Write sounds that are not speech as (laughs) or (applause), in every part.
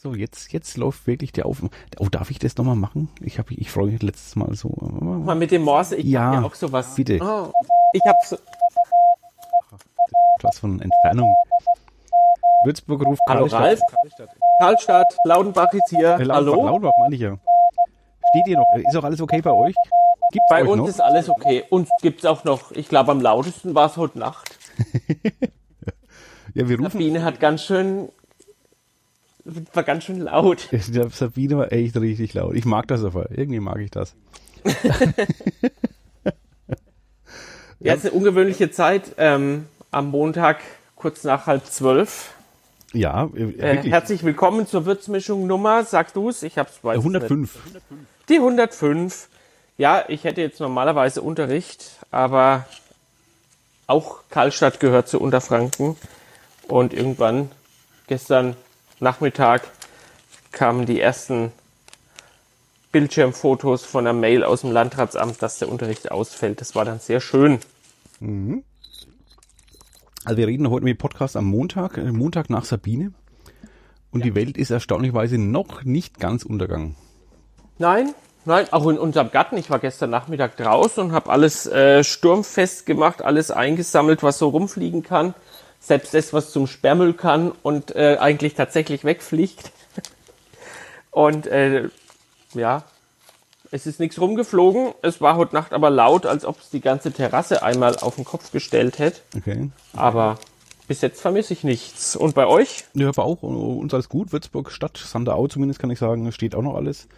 So, jetzt, jetzt läuft wirklich der Auf. Oh, darf ich das nochmal machen? Ich ich freue mich letztes Mal so. Mal mit dem Morse, ich Ja, hab ja auch sowas. bitte. Oh, ich habe so, Was von Entfernung. Würzburg ruft Hallo Karlstadt. Ralf. Karlstadt, Laudenbach ist hier. Äh, Hallo. Lautbach meine ich ja. Steht ihr noch? Äh, Ist auch alles okay bei euch? Gibt's Bei euch uns noch? ist alles okay. Uns gibt's auch noch, ich glaube am lautesten war es heute Nacht. (laughs) ja, wir rufen. Sabine hat ganz schön, (laughs) war ganz schön laut. (laughs) Der Sabine war echt richtig laut. Ich mag das aber. Irgendwie mag ich das. (laughs) Ja, es ist eine ungewöhnliche Zeit. Ähm, am Montag kurz nach halb zwölf. Ja, äh, Äh, herzlich willkommen zur Würzmischung Nummer, sagst du's? Ich hab's es 105. Nicht. Die 105. Ja, ich hätte jetzt normalerweise Unterricht, aber auch Karlstadt gehört zu Unterfranken. Und irgendwann, gestern Nachmittag, kamen die ersten Bildschirmfotos von einer Mail aus dem Landratsamt, dass der Unterricht ausfällt. Das war dann sehr schön. Also wir reden heute mit dem Podcast am Montag, äh, Montag nach Sabine. Und die Welt ist erstaunlicherweise noch nicht ganz untergegangen. Nein, nein, auch in unserem Garten. Ich war gestern Nachmittag draußen und habe alles äh, sturmfest gemacht, alles eingesammelt, was so rumfliegen kann. Selbst das, was zum Sperrmüll kann und äh, eigentlich tatsächlich wegfliegt. (laughs) und äh, ja, es ist nichts rumgeflogen. Es war heute Nacht aber laut, als ob es die ganze Terrasse einmal auf den Kopf gestellt hätte. Okay. Aber bis jetzt vermisse ich nichts. Und bei euch? Ja, aber auch uns alles gut. Würzburg Stadt, Sanderau zumindest kann ich sagen, steht auch noch alles.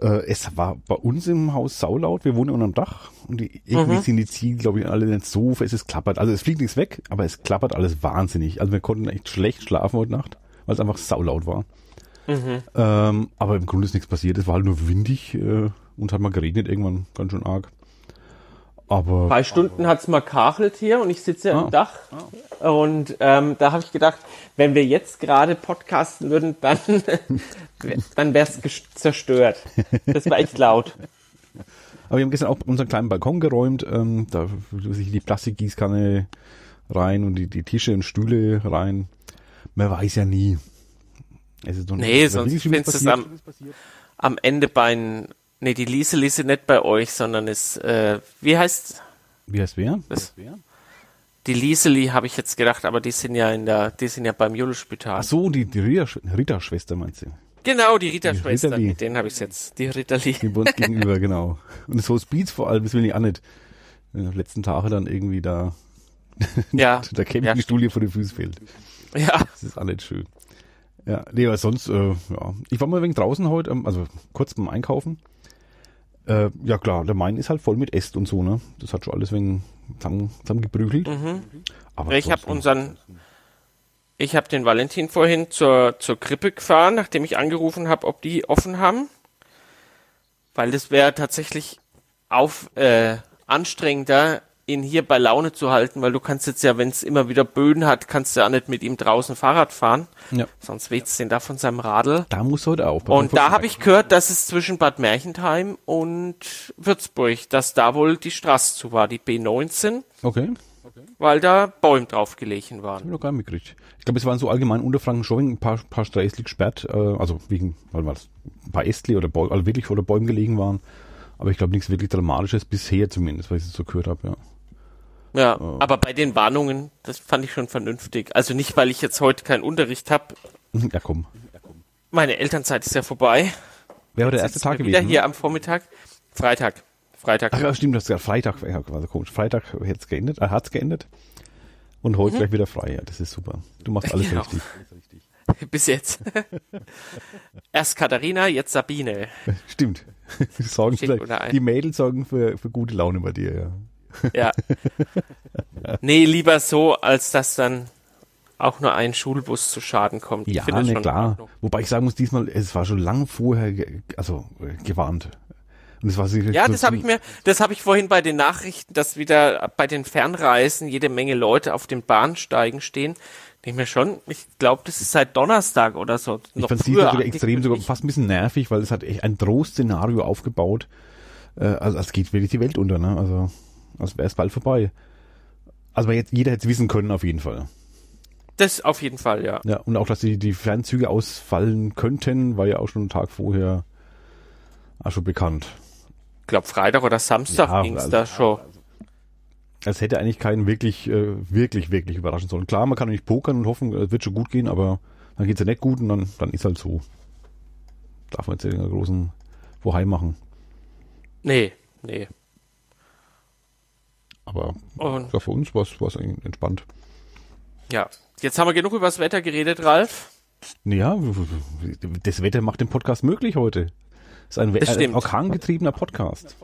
Äh, es war bei uns im Haus saulaut. Wir wohnen unterm Dach und die, irgendwie Mhm. sind die Ziegel, glaube ich, alle nicht so. Es klappert. Also es fliegt nichts weg, aber es klappert alles wahnsinnig. Also wir konnten echt schlecht schlafen heute Nacht, weil es einfach saulaut war. Mhm. Ähm, aber im Grunde ist nichts passiert. Es war halt nur windig äh, und hat mal geregnet irgendwann ganz schön arg. Aber Zwei Stunden hat's mal kachelt hier und ich sitze Ah. im Dach. Und ähm, da habe ich gedacht, wenn wir jetzt gerade podcasten würden, dann, (laughs) dann wäre es zerstört. Das war echt laut. Aber wir haben gestern auch unseren kleinen Balkon geräumt. Ähm, da sich die Plastikgießkanne rein und die, die Tische und Stühle rein. Man weiß ja nie. Es ist noch Nee, sonst du es passiert. am, am Ende bei n- Nee, die Liesel ist nicht bei euch, sondern ist, äh, wie heißt Wie heißt wer? Das- die Lieseli, habe ich jetzt gedacht, aber die sind ja in der, die sind ja beim Julispital. Ach so, die, die Rita-Schwester meinst du? Genau, die Rita-Schwester, Ritterli. mit denen habe ich jetzt. Die Ritterli. Die uns gegenüber, genau. Und so Speeds vor allem, das will ich auch nicht. In den letzten Tagen dann irgendwie da (laughs) Ja, der Campingstuhl hier vor den Füßen fehlt. ja, Das ist alles schön. Ja, nee, aber sonst, äh, ja. Ich war mal ein wenig draußen heute, ähm, also kurz beim Einkaufen. Äh, ja klar, der Main ist halt voll mit Äst und so, ne? Das hat schon alles wegen zusammen, zusammengeprügelt. Aber Mhm. Ich habe unseren, ich habe den Valentin vorhin zur, zur Krippe gefahren, nachdem ich angerufen habe, ob die offen haben. Weil das wäre tatsächlich auf, äh, anstrengender, ihn hier bei Laune zu halten, weil du kannst jetzt ja, wenn es immer wieder Böden hat, kannst du ja nicht mit ihm draußen Fahrrad fahren. Ja. Sonst weht's den da von seinem Radl. Da musst du heute aufpassen. Und da habe ich gehört, dass es zwischen Bad Merchentheim und Würzburg, dass da wohl die Straße zu war, die B19, Okay, weil da Bäume drauf gelegen waren. hab ich noch gar nicht mitgekriegt. Ich glaube, es waren so allgemein Unterfranken schon ein paar, paar Straßen gesperrt, äh, also wegen, weil was, ein paar Ästli oder Bäume, also wirklich vor der Bäumen gelegen waren. Aber ich glaube nichts wirklich Dramatisches bisher zumindest, weil ich es so gehört habe, ja. Ja, aber bei den Warnungen, das fand ich schon vernünftig. Also nicht, weil ich jetzt heute keinen Unterricht habe. Ja, komm. Meine Elternzeit ist ja vorbei. Wer war der erste Tag wir wieder gewesen? hier am Vormittag. Freitag. Freitag. Ach ja, stimmt, das ist ja Freitag, ja, war so komisch. Freitag hat's geendet, äh, hat's geendet. Und heute gleich wieder frei, ja, das ist super. Du machst alles (laughs) Mhm. Genau. richtig. (laughs) Bis jetzt. (laughs) Erst Katharina, jetzt Sabine. Stimmt. Die, sorgen vielleicht, die Mädels sorgen für, für gute Laune bei dir, ja. Ja. Nee, lieber so, als dass dann auch nur ein Schulbus zu Schaden kommt. Ich Ja, finde das ne, klar. Wobei ich sagen muss, diesmal, es war schon lang vorher, ge- also äh, gewarnt. Und es war sicher Ja, das habe ich mir, das habe ich vorhin bei den Nachrichten, dass wieder bei den Fernreisen jede Menge Leute auf den Bahnsteigen stehen. Denke mir schon, ich glaube, das ist seit Donnerstag oder so. Ich noch fand sie früher wieder extrem, sogar fast ein bisschen nervig, weil es hat echt ein Drohszenario aufgebaut. Äh, also als geht wirklich die Welt unter, ne? Also als wäre es bald vorbei. Also jetzt, jeder hätte es wissen können auf jeden Fall. Das auf jeden Fall, ja. Ja, und auch, dass die, die Fernzüge ausfallen könnten, war ja auch schon einen Tag vorher auch schon bekannt. Ich glaube, Freitag oder Samstag Ja, ging's also- da schon. Es hätte eigentlich keinen wirklich, äh, wirklich, wirklich überraschen sollen. Klar, man kann nicht pokern und hoffen, es wird schon gut gehen, aber dann geht's ja nicht gut und dann, dann ist halt so. Darf man jetzt einen großen Woheim machen. Nee, nee. Aber Und ja, für uns war es eigentlich entspannt. ja, jetzt haben wir genug über das Wetter geredet, Ralf. Ja, das Wetter macht den Podcast möglich heute. Das ist ein, Das ein stimmt. orkangetriebener Podcast.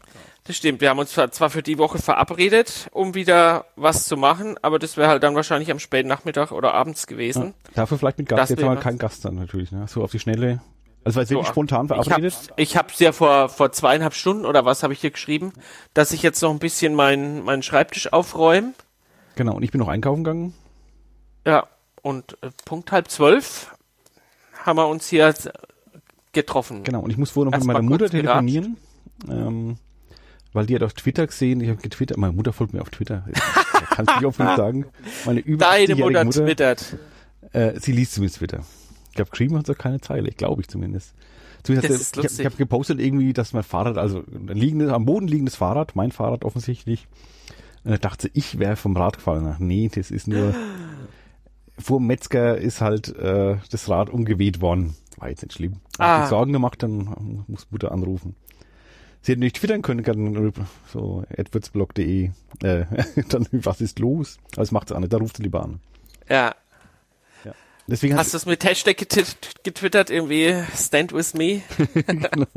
Das stimmt. Wir haben uns zwar für die Woche verabredet, um wieder was zu machen, aber das wäre halt dann wahrscheinlich am späten Nachmittag oder abends gewesen. Dafür vielleicht mit Das Gast. Jetzt haben wir keinen Gast dann natürlich. Ne? So auf die Schnelle. Also war jetzt wirklich So, spontan Ich habe verabredet. ich hab's ja vor, vor zweieinhalb Stunden oder was habe ich hier geschrieben, dass ich jetzt noch ein bisschen meinen meinen Schreibtisch aufräume. Genau, und ich bin noch einkaufen gegangen. Ja, und äh, Punkt halb zwölf haben wir uns hier äh, getroffen. Genau, und ich muss vorher noch Erst mit meiner Mutter telefonieren. Ähm, weil die hat auf Twitter gesehen, ich habe getwittert, meine Mutter folgt mir auf Twitter. (laughs) Kannst du nicht oft genug sagen. Meine Deine 80-jährige Mutter, Mutter, twittert. äh, sie liest zumindest Twitter. Ich glaube, geschrieben hat sie keine Zeile, glaube ich zumindest. Zumindest Das hat ist ich habe hab gepostet irgendwie, dass mein Fahrrad, also liegendes, am Boden liegendes Fahrrad, mein Fahrrad offensichtlich, und da dachte ich wäre vom Rad gefallen. Ach, nee, das ist nur, (gasps) vor dem Metzger ist halt äh, das Rad umgeweht worden. War jetzt nicht schlimm. Ah. ich Sorgen gemacht, dann muss Mutter anrufen. Sie hätte nicht twittern können, kann so edwardsblog.de, äh, (laughs) dann was ist los? Aber das macht sie auch nicht, da ruft sie lieber an. Ja. Deswegen Hast du es mit Hashtag getwittert, irgendwie Stand with me, (laughs) (laughs) halt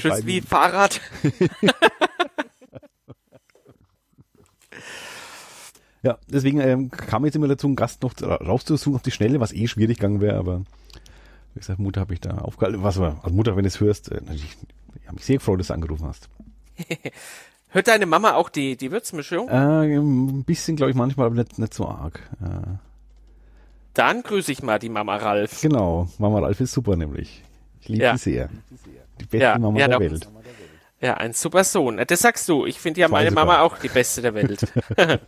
Tschüss beide- wie Fahrrad. (laughs) Ja, deswegen ähm, kam jetzt immer dazu, einen Gast noch ra- rauszusuchen auf die Schnelle, was eh schwierig gegangen wäre, aber wie gesagt, Mutter habe ich da aufgehalten. Was war, also Mutter, wenn du es hörst, äh, natürlich, ich habe mich sehr gefreut, dass du angerufen hast. Hört deine Mama auch die, die Würzmischung? Äh, ein bisschen, glaube ich, manchmal, aber nicht, nicht so arg. Äh, Dann grüße ich mal die Mama Ralf. genau, Mama Ralf ist super nämlich. Ich liebe Ja. sie sehr. Die beste Ja, Mama ja, der doch. Welt. Ja, ein super Sohn. Das sagst du. Ich finde ja meine sogar. Mama auch die beste der Welt. (laughs) (laughs)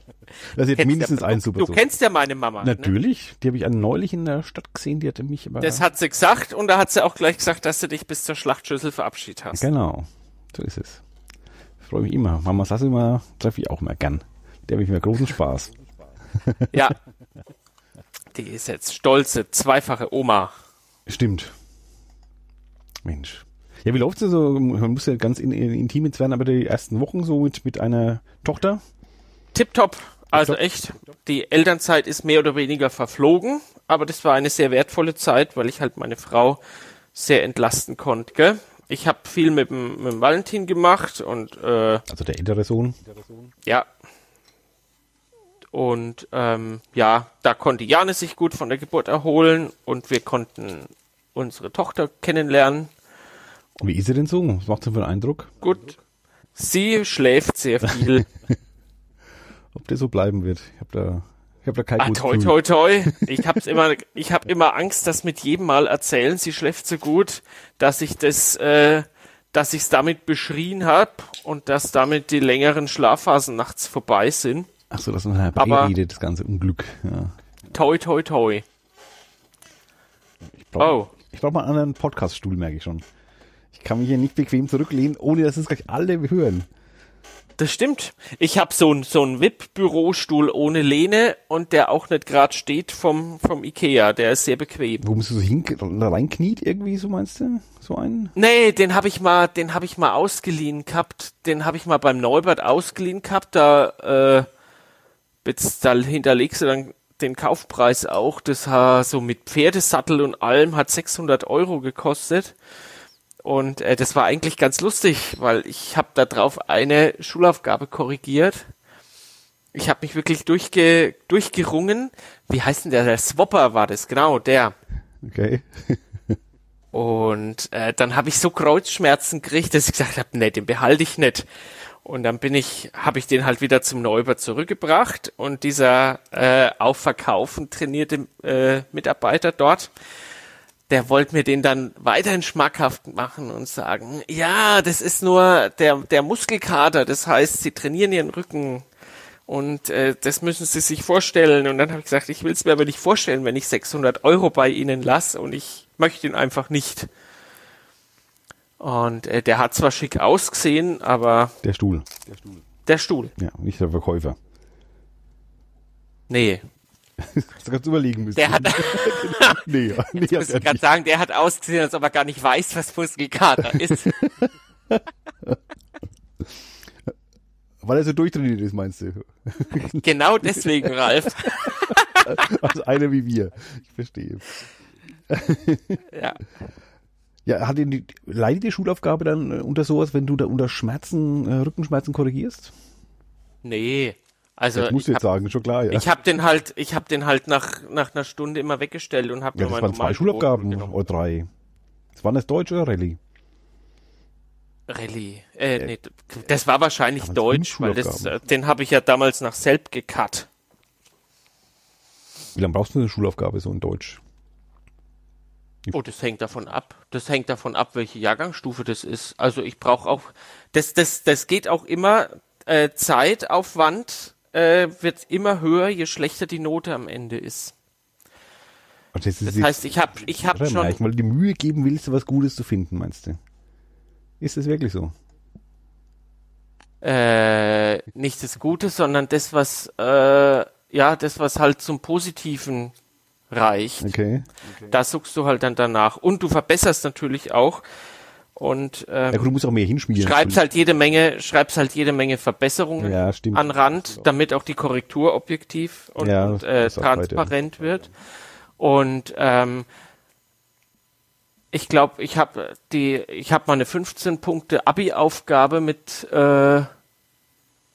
Das ist jetzt mindestens ja, ein du, super Du Sohn. kennst ja meine Mama. Ne? Natürlich, die habe ich neulich in der Stadt gesehen, die hatte mich aber... Das hat sie gesagt und da hat sie auch gleich gesagt, dass du dich bis zur Schlachtschüssel verabschiedet hast. Genau, so ist es. Ich freue mich immer. Mama Sasse immer treffe ich auch immer gern. Der habe ich mir großen Spaß. Ja. (laughs) Die ist jetzt stolze, zweifache Oma. Stimmt. Mensch. Ja, wie läuft's denn so? Man muss ja ganz in, in, intim jetzt werden, aber die ersten Wochen so mit, mit einer Tochter. Tipptopp. Also Tipptopp. echt, die Elternzeit ist mehr oder weniger verflogen, aber das war eine sehr wertvolle Zeit, weil ich halt meine Frau sehr entlasten konnte. Gell? Ich habe viel mit dem, mit dem Valentin gemacht und äh, Also der ältere Sohn. ja. Und ähm, ja, da konnte Jane sich gut von der Geburt erholen und wir konnten unsere Tochter kennenlernen. Wie ist sie denn so? Was macht sie für einen Eindruck? Gut. Sie schläft sehr viel. (laughs) Ob der so bleiben wird? Ich habe da, ich hab da kein Ah, toi, toi, toi. Ich hab's immer, ich hab immer Angst, dass mit jedem Mal erzählen, sie schläft so gut, dass ich das, äh, dass ich's damit beschrien hab und dass damit die längeren Schlafphasen nachts vorbei sind. Ach so, das ist eine Aber- Rede, das ganze Unglück. Ja. Toi, toi, toi. Ich brauche Oh. ich brauch mal einen anderen Podcaststuhl, merke ich schon. Ich kann mich hier nicht bequem zurücklehnen, ohne dass es gleich alle hören. Das stimmt. Ich hab so ein so ein VIP-Bürostuhl ohne Lehne und der auch nicht gerade steht vom, vom Ikea. Der ist sehr bequem. Wo musst du so hin, reinkniet irgendwie, so meinst du? So einen? Nee, den habe ich mal, den habe ich mal ausgeliehen gehabt. Den habe ich mal beim Neubert ausgeliehen gehabt. Da, äh, jetzt, da hinterlegst du dann den Kaufpreis auch. Das hat so mit Pferdesattel und allem hat 600 Euro gekostet. Und äh, das war eigentlich ganz lustig, weil ich habe da drauf eine Schulaufgabe korrigiert. Ich habe mich wirklich durchge durchgerungen. Wie heißt denn der? Der Swapper war das, genau, der. Okay. Und äh, dann habe ich so Kreuzschmerzen gekriegt, dass ich gesagt habe, nee, den behalte ich nicht. Und dann bin ich, habe ich den halt wieder zum Neubert zurückgebracht und dieser äh, auf Verkaufen trainierte äh, Mitarbeiter dort, der wollte mir den dann weiterhin schmackhaft machen und sagen, ja, das ist nur der, der Muskelkater, das heißt, sie trainieren ihren Rücken Und äh, das müssen Sie sich vorstellen. Und dann habe ich gesagt, ich will es mir aber nicht vorstellen, wenn ich 600 Euro bei Ihnen lasse und ich möchte ihn einfach nicht. Und äh, der hat zwar schick ausgesehen, aber Der Stuhl. der Stuhl. Ja, nicht der Verkäufer. Nee. (laughs) Hast du ganz überlegen müssen. Der hat, (laughs) nee, nee, muss hat er ich gerade sagen, der hat ausgesehen, als ob er gar nicht weiß, was Muskelkater (laughs) ist. Weil er so durchtrainiert ist, meinst du? genau deswegen, Ralf. Also einer wie wir. Ich verstehe. Ja. Ja, hat die, leidet die Schulaufgabe dann äh, unter sowas, wenn du da unter Schmerzen, äh, Rückenschmerzen korrigierst? Nee. Also das musst du jetzt hab, sagen, schon klar, ja. ich hab den halt, ich hab den halt nach nach einer Stunde immer weggestellt und hab ja, nur das waren zwei Schulaufgaben oder drei. Das waren das Deutsch oder Rallye? Rallye. Äh, nee, das war wahrscheinlich Deutsch, weil das, äh, den habe ich ja damals nach Selb gecut. Wie lange brauchst du eine Schulaufgabe so in Deutsch? Oh, das hängt davon ab. Das hängt davon ab, welche Jahrgangsstufe das ist. Also ich brauche auch, das, das, das geht auch immer, äh, Zeitaufwand äh, wird immer höher, je schlechter die Note am Ende ist. Das ist Das heißt, ich habe ich hab Warte mal, schon, ich mal die Mühe geben willst, was Gutes zu finden, meinst du? Ist das wirklich so? äh, nicht das Gute, sondern das, was, äh, ja, das, was halt zum Positiven reicht. Okay. Da suchst du halt dann danach. Und du verbesserst natürlich auch. Und ähm, Ja gut, du musst auch mehr hinschmieren. schreibst halt jede Menge, schreibst halt jede Menge Verbesserungen Ja, stimmt. an Rand, damit auch die Korrektur objektiv und, Ja, und äh, transparent wird. Und ähm, ich glaube, ich habe die, ich habe meine 15 Punkte Abi-Aufgabe mit, äh,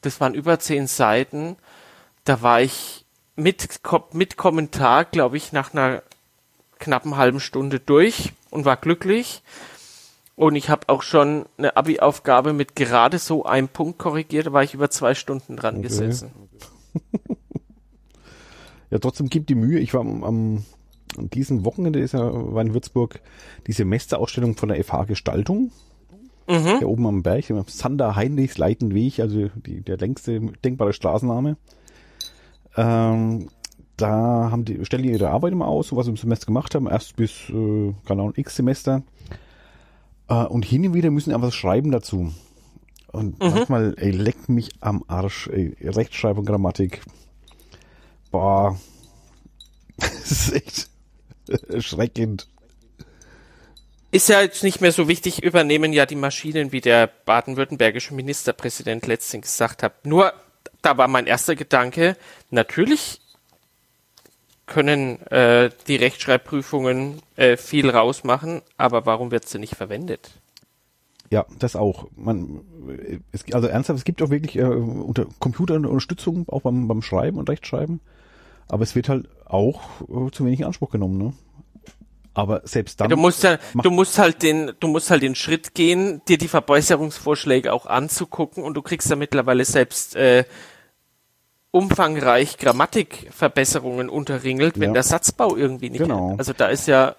das waren über 10 Seiten. Da war ich mit, mit Kommentar, glaube ich, nach einer knappen halben Stunde durch und war glücklich. Und ich habe auch schon eine Abi-Aufgabe mit gerade so einem Punkt korrigiert, da war ich über zwei Stunden dran Okay. gesessen. (laughs) Ja, trotzdem gibt die Mühe. Ich war am, am an diesem Wochenende ist ja war in Würzburg die Semesterausstellung von der FH Gestaltung. Mhm. Hier oben am Berg, am Sander Heinrichs Leitenweg, also die, der längste denkbare Straßenname. Ähm, da haben die, stellen die ihre Arbeit immer aus, so was sie im Semester gemacht haben, erst bis, äh, keine Ahnung, x Semester. Äh, und hin und wieder müssen sie einfach was schreiben dazu. Und manchmal, ey, leckt mich am Arsch, ey, Rechtschreibung, Grammatik. Boah. (laughs) Das ist echt erschreckend. Ist ja jetzt nicht mehr so wichtig, übernehmen ja die Maschinen, wie der baden-württembergische Ministerpräsident letztens gesagt hat. Nur, da war mein erster Gedanke, natürlich können äh, die Rechtschreibprüfungen äh, viel rausmachen, aber warum wird sie nicht verwendet? Ja, das auch. Man, es, also ernsthaft, es gibt auch wirklich äh, unter Computerunterstützung auch beim, beim Schreiben und Rechtschreiben. Aber es wird halt auch äh, zu wenig in Anspruch genommen, ne? Aber selbst dann. Du musst ja, du musst halt den, du musst halt den Schritt gehen, dir die Verbesserungsvorschläge auch anzugucken und du kriegst ja mittlerweile selbst äh, umfangreich Grammatikverbesserungen unterringelt, wenn Ja. der Satzbau irgendwie nicht. Genau. Also da ist ja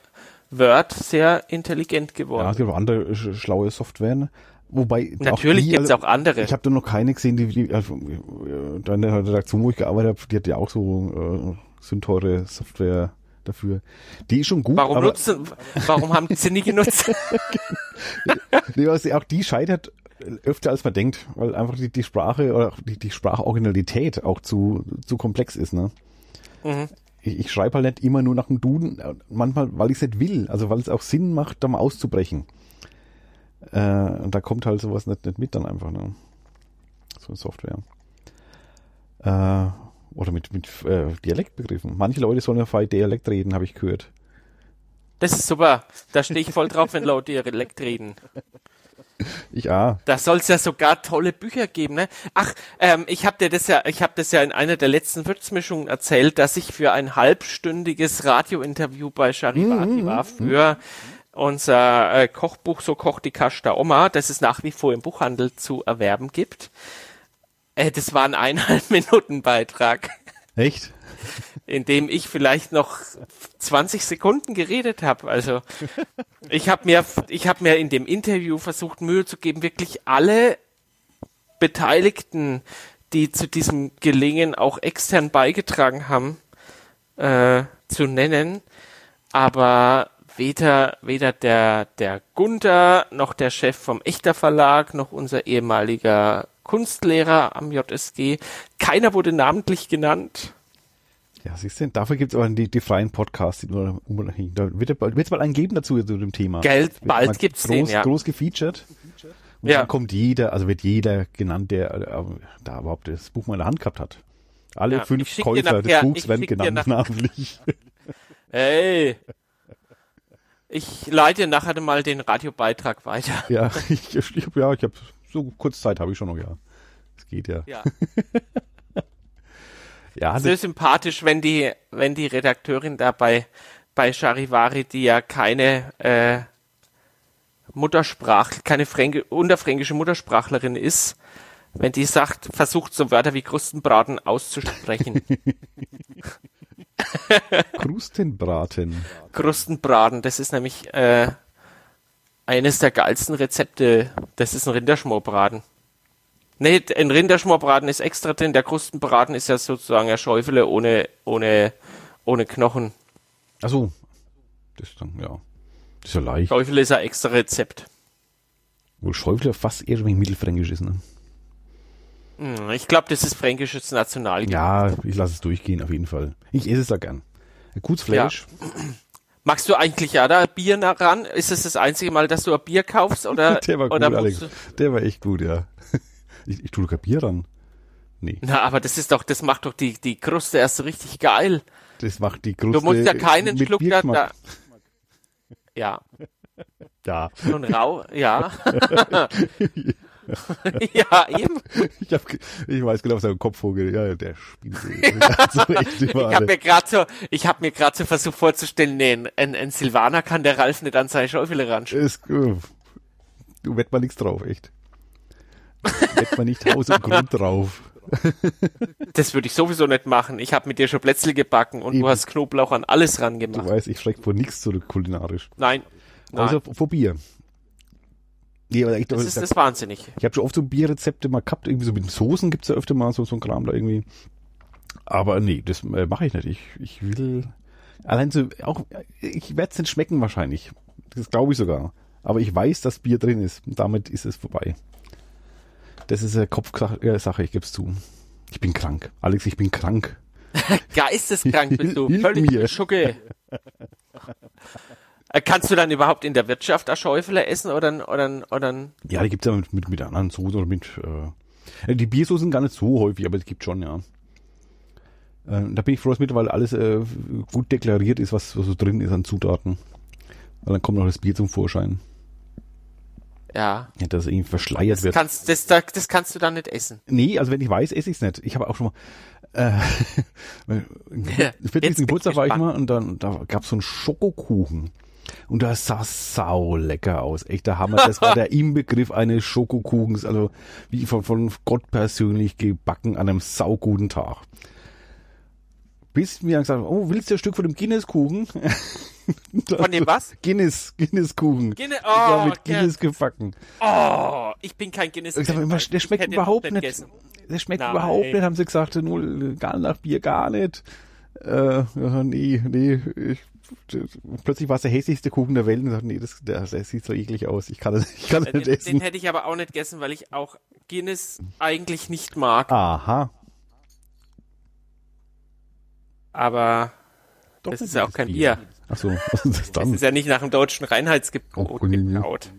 Word sehr intelligent ja, geworden. es gibt auch andere sch- schlaue Software. ne? Wobei Natürlich gibt's also, auch andere. Ich habe da noch keine gesehen, die, die also, äh, da in der Redaktion, wo ich gearbeitet habe, die hat ja auch so äh, sündteure Software dafür. Die ist schon gut, Warum aber nutzen, warum haben sie nie genutzt? (laughs) Nee, also auch die scheitert öfter als man denkt, weil einfach die, die Sprache oder die, die Sprachoriginalität auch zu, zu komplex ist, ne? Mhm. Ich, ich schreibe halt nicht immer nur nach dem Duden, äh, manchmal, weil ich es nicht will, also weil es auch Sinn macht, da mal auszubrechen. Äh, und da kommt halt sowas nicht, nicht mit dann einfach, ne? So eine Software. Äh, oder mit, mit äh, Dialektbegriffen. Manche Leute sollen ja frei Dialekt reden, habe ich gehört. Das ist super. Da stehe ich voll drauf, wenn Leute Dialekt reden. Ich ah. Da soll es ja sogar tolle Bücher geben, ne? Ach, ähm, ich habe dir das ja, ich habe das ja in einer der letzten Würzmischungen erzählt, dass ich für ein halbstündiges Radiointerview bei Charivari war für unser äh, Kochbuch So kocht die Kasch der Oma, das es nach wie vor im Buchhandel zu erwerben gibt. Äh, das war ein eineinhalb (laughs) Minuten Beitrag, Echt? in dem ich vielleicht noch 20 Sekunden geredet habe. Also ich habe mir, ich habe mir in dem Interview versucht Mühe zu geben, wirklich alle Beteiligten, die zu diesem Gelingen auch extern beigetragen haben, äh, zu nennen. Aber weder, weder der, der Gunther noch der Chef vom Echter Verlag noch unser ehemaliger Kunstlehrer am JSG, keiner wurde namentlich genannt. Ja, siehst du, dafür gibt es aber die, die freien Podcasts, die nur Da wird es mal einen geben dazu zu dem Thema. Geld, bald gibt es den, ja. Groß gefeatured. Und ja. dann kommt jeder, also wird jeder genannt, der äh, da überhaupt das Buch mal in der Hand gehabt hat. Alle ja, fünf Käufer des Buchs werden genannt namentlich. (laughs) Hey! Ich leite nachher mal den Radiobeitrag weiter. Ja, (laughs) ich, ich, ja, ich habe so kurz Zeit habe ich schon noch, ja. Es geht ja. Ja. (laughs) ja Sehr sympathisch, wenn die, wenn die Redakteurin da bei, Charivari, die ja keine äh, Muttersprach, keine Fränke, unterfränkische Muttersprachlerin ist, wenn die sagt, versucht so Wörter wie Krustenbraten auszusprechen. (laughs) Krustenbraten. Krustenbraten, das ist nämlich äh, eines der geilsten Rezepte. Das ist ein Rinderschmorbraten. Nee, ein Rinderschmorbraten ist extra drin, der Krustenbraten ist ja sozusagen ein Schäufele ohne, ohne, ohne Knochen. Ach so. Das ist dann, ja. Das ist ja leicht. Schäufele ist ein extra Rezept. Wo Schäufele fast eher wie mittelfränkisch ist, ne? Hm, ich glaube, das ist fränkisches National. Ja, ich lasse es durchgehen, auf jeden Fall. Ich esse es da gern. Gutes Fleisch. Ja. (clears throat) Magst du eigentlich ja da Bier nah ran? Ist es das einzige Mal, dass du ein Bier kaufst? Oder, (laughs) Der war gut, Alex. Der war echt gut, ja. (laughs) Ich, ich tue kein Bier ran. Nee. Na, aber das ist doch, das macht doch die, die Kruste erst richtig geil. Das macht die Kruste. Du musst ja keinen Schluck da, da. Ja. (laughs) Ja. Und rau, ja. (laughs) ja, eben. Ich, hab, ich weiß genau, was er im Kopf vorgeht. Ja, der spielt (laughs) so Ich habe mir gerade so, ich habe mir gerade so versucht vorzustellen, nee, ein, ein Silvaner kann der Ralf nicht an seine Schäufele ran. Ist, du wett mal nichts drauf, echt. Wett mal nicht Haus und Grund drauf. (laughs) Das würde ich sowieso nicht machen. Ich habe mit dir schon Plätzle gebacken und Eben. du hast Knoblauch an alles ran gemacht. Du weißt, ich schreck vor nichts zurück kulinarisch. Nein. Nein. Also vor Bier. Nee, aber ich, das ist das wahnsinnig. Ich habe schon oft so Bierrezepte mal gehabt, irgendwie so mit Soßen gibt's ja öfter mal so, so ein Kram da irgendwie. Aber nee, das äh, mache ich nicht. Ich, ich will allein so auch ich werde es nicht schmecken wahrscheinlich. Das glaube ich sogar. Aber ich weiß, dass Bier drin ist. Und damit ist es vorbei. Das ist eine Kopfsache, ich gebe es zu. Ich bin krank. Alex, ich bin krank. (laughs) Geisteskrank bist du. Völlig mir. Schucke. (laughs) Äh, kannst du dann überhaupt in der Wirtschaft Schäufele essen oder, oder, oder? Ja, die gibt's ja mit, mit, mit anderen Soßen oder mit, äh, die Biersoßen sind gar nicht so häufig, aber es gibt schon, ja. Äh, da bin ich froh, dass mittlerweile alles äh, gut deklariert ist, was, was so drin ist an Zutaten. Weil dann kommt noch das Bier zum Vorschein. Ja. ja dass irgendwie verschleiert das wird. Kannst, das, das kannst du dann nicht essen. Nee, also wenn ich weiß, esse ich es nicht. Ich habe auch schon mal äh, (laughs) (laughs) 40. Geburtstag war ich mal und dann da gab's so einen Schokokuchen. Und das sah sau lecker aus. Echt der Hammer. Das war der (laughs) Inbegriff eines Schokokuchens, also wie von, von Gott persönlich gebacken an einem sauguten Tag. Bis mir gesagt oh, willst du ein Stück von dem Guinness-Kuchen? (laughs) Von dem was? Guinness, Guinness-Kuchen. Guinness, oh, ja, mit Guinness gebacken. Oh, ich bin kein Guinness. Ich sag immer, der schmeckt überhaupt nicht. Gegessen. Der schmeckt Nein. überhaupt nicht, haben sie gesagt, null, gar nach Bier gar nicht. Äh, ja, nee, nee, ich plötzlich war es der hässlichste Kuchen der Welt und sagte, nee, das, das, das sieht so eklig aus. Ich kann das, ich kann das den, nicht essen. Den hätte ich aber auch nicht gegessen, weil ich auch Guinness eigentlich nicht mag. Aha. Aber Doch, das ist ja auch kein Bier. Bier. Ach so, was ist das dann? Das ist ja nicht nach dem deutschen Reinheitsgebot oh, gebaut.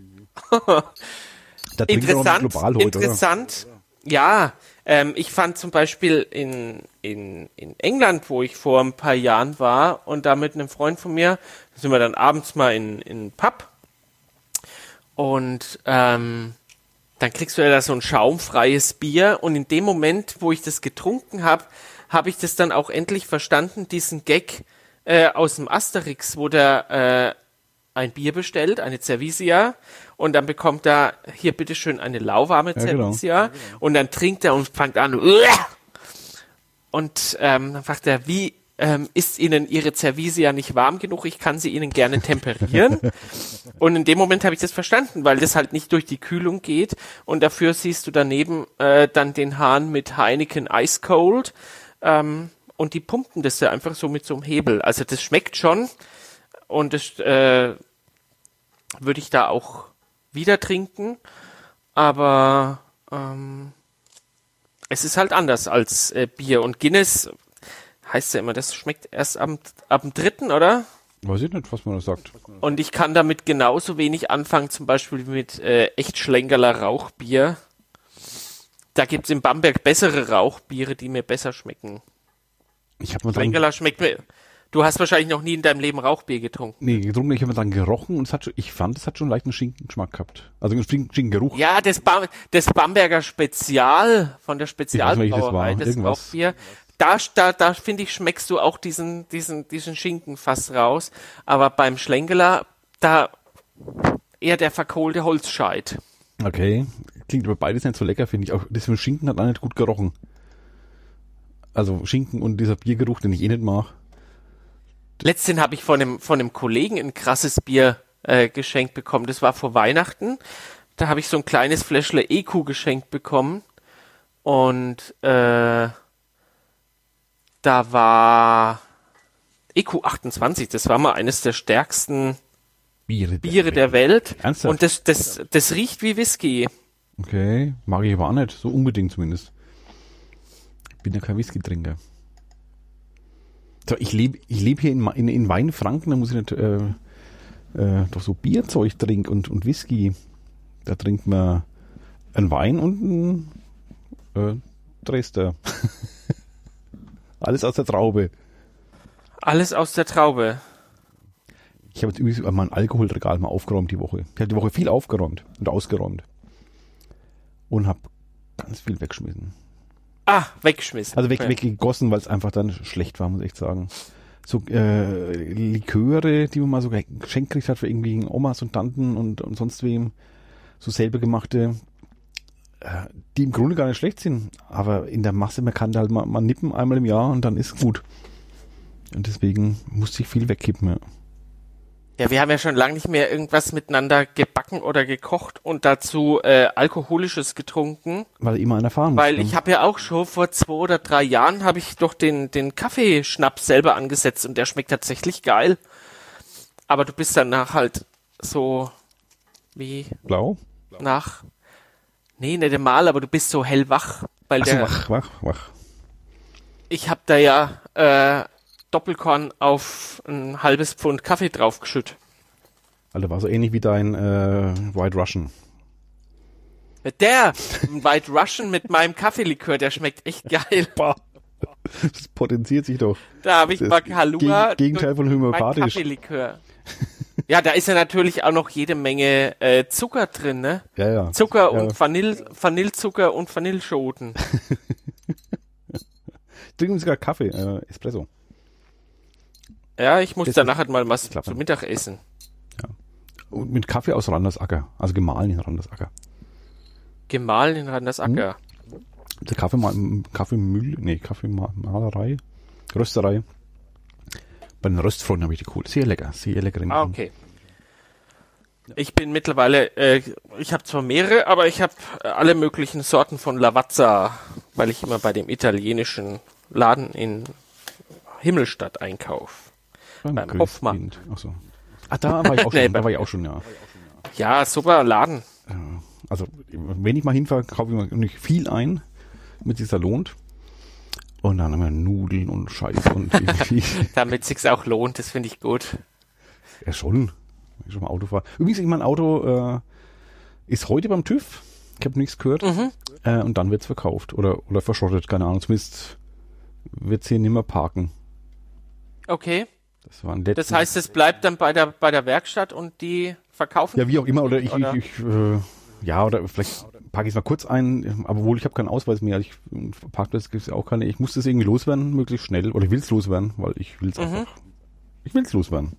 interessant, heute, interessant. Oder? Ja, ähm, ich fand zum Beispiel in, in, in England, wo ich vor ein paar Jahren war und da mit einem Freund von mir, sind wir dann abends mal in, in Pub. Und ähm, dann kriegst du ja da so ein schaumfreies Bier. Und in dem Moment, wo ich das getrunken habe, habe ich das dann auch endlich verstanden, diesen Gag äh, aus dem Asterix, wo der äh, ein Bier bestellt, eine Cervisia, und dann bekommt er hier bitteschön eine lauwarme ja, genau. Cervisia, genau. und dann trinkt er und fängt an, und ähm, dann fragt er, wie, ähm, ist Ihnen Ihre Service ja nicht warm genug, ich kann sie Ihnen gerne temperieren. (laughs) und in dem Moment habe ich das verstanden, weil das halt nicht durch die Kühlung geht und dafür siehst du daneben äh, dann den Hahn mit Heineken Ice Cold ähm, und die pumpen das ja einfach so mit so einem Hebel. Also das schmeckt schon und das äh, würde ich da auch wieder trinken, aber ähm, es ist halt anders als äh, Bier und Guinness heißt ja immer, das schmeckt erst am, ab dem dritten, oder? Weiß ich nicht, was man da sagt. Und ich kann damit genauso wenig anfangen, zum Beispiel mit äh, echt Schlenkerler Rauchbier. Da gibt's in Bamberg bessere Rauchbiere, die mir besser schmecken. Ich habe mal Schlenkerler schmeckt mir. Du hast wahrscheinlich noch nie in deinem Leben Rauchbier getrunken. Nee, getrunken, ich habe dann gerochen und es hat schon, ich fand, es hat schon leicht einen Schinkengeschmack gehabt. Also einen Schinkengeruch. Ja, das, Bam das Bamberger Spezial von der das Spezialbrauerei, das, Irgendwas. Rauchbier. Da, da, da finde ich, schmeckst du auch diesen, diesen, diesen Schinken fast raus. Aber beim Schlenkeler, da eher der verkohlte Holzscheit. Okay. Klingt aber beides nicht so lecker, finde ich. Auch das mit Schinken hat auch nicht gut gerochen. Also Schinken und dieser Biergeruch, den ich eh nicht mag. Letztens habe ich von einem, von einem Kollegen ein krasses Bier äh, geschenkt bekommen. Das war vor Weihnachten. Da habe ich so ein kleines Fläschle EQ geschenkt bekommen. Und äh, da war EQ 28. Das war mal eines der stärksten Biere. Biere der Welt. Ernsthaft? Und das, das, das riecht wie Whisky. Okay, mag ich aber auch nicht. So unbedingt zumindest. Ich bin ja kein Whisky-Trinker. So, ich lebe ich leb hier in, in, in Weinfranken, da muss ich nicht äh, äh, doch so Bierzeug trinken und, und Whisky. Da trinkt man einen Wein und einen äh, Dresdner. (laughs) Alles aus der Traube. Alles aus der Traube. Ich habe jetzt übrigens mein Alkoholregal mal aufgeräumt die Woche. Ich habe die Woche viel aufgeräumt und ausgeräumt. Und habe ganz viel weggeschmissen. Ah, weggeschmissen. Also weg, Okay. weggegossen, weil es einfach dann schlecht war, muss ich echt sagen. So äh, Liköre, die man mal so geschenkt gekriegt hat für irgendwie Omas und Tanten und, und sonst wem, so selber gemachte, äh, die im Grunde gar nicht schlecht sind, aber in der Masse, man kann da halt mal, mal nippen einmal im Jahr und dann ist gut. Und deswegen musste ich viel wegkippen, ja. Ja, wir haben ja schon lange nicht mehr irgendwas miteinander gebacken oder gekocht und dazu äh, alkoholisches getrunken, Weil immer einer fahren muss. weil ne? ich habe ja auch schon vor zwei oder drei Jahren habe ich doch den den Kaffeeschnaps selber angesetzt und der schmeckt tatsächlich geil. Aber du bist danach halt so wie Blau? nach nee nicht mal, aber du bist so hellwach, weil Achso, der wach, wach, wach. ich habe da ja äh, Doppelkorn auf ein halbes Pfund Kaffee draufgeschüttet. Alter, war so ähnlich wie dein äh, White Russian. Der White Russian mit meinem Kaffeelikör, der schmeckt echt geil. Boah. Das potenziert sich doch. Da habe ich Das mal Kalua. Geg- Gegenteil von homöopathisch. Kaffeelikör. Ja, da ist ja natürlich auch noch jede Menge äh, Zucker drin, ne? Ja, ja. Zucker ja. und Vanille, Vanillezucker und Vanilleschoten. (laughs) Trinken sogar Kaffee, äh, Espresso. Ja, ich muss Das danach halt mal was klappen. zum Mittag essen. Und mit Kaffee aus Randersacker. Also gemahlen in Randersacker. Gemahlen in Randersacker. Der Kaffee, Kaffeemühle, nee, Kaffeemalerei, Rösterei. Bei den Röstfreunden habe ich die cool. Sehr lecker, sehr lecker. Ah, okay. Ich bin mittlerweile, äh, ich habe zwar mehrere, aber ich habe äh, alle möglichen Sorten von Lavazza, weil ich immer bei dem italienischen Laden in Himmelstadt einkaufe. Beim beim Hoffmann. Ach so. Ah, da (laughs) war ich auch schon, Nee, da war ich auch schon, ja. Ja, super Laden. Also, wenn ich mal hinfahre, kaufe ich mir nicht viel ein, damit sich da lohnt. Und dann haben wir Nudeln und Scheiß und (laughs) irgendwie. Damit sich's auch lohnt, das finde ich gut. Ja, schon. Wenn ich schon mal Auto fahre. Übrigens, mein Auto äh, ist heute beim TÜV. Ich habe nichts gehört. Mhm. Äh, und dann wird's verkauft oder, oder verschrottet, keine Ahnung. Zumindest wird's hier nimmer parken. Okay. Das waren Das heißt, es bleibt dann bei der bei der Werkstatt und die verkaufen. Ja, wie auch immer. Oder ich, Oder? ich, ich äh, ja, oder vielleicht packe ich es mal kurz ein, aber wohl ich habe keinen Ausweis mehr. Ich Parkplatz gibt's ja auch keine. Ich muss das irgendwie loswerden, möglichst schnell. Oder ich will's loswerden, weil ich will's einfach. Ich will's loswerden.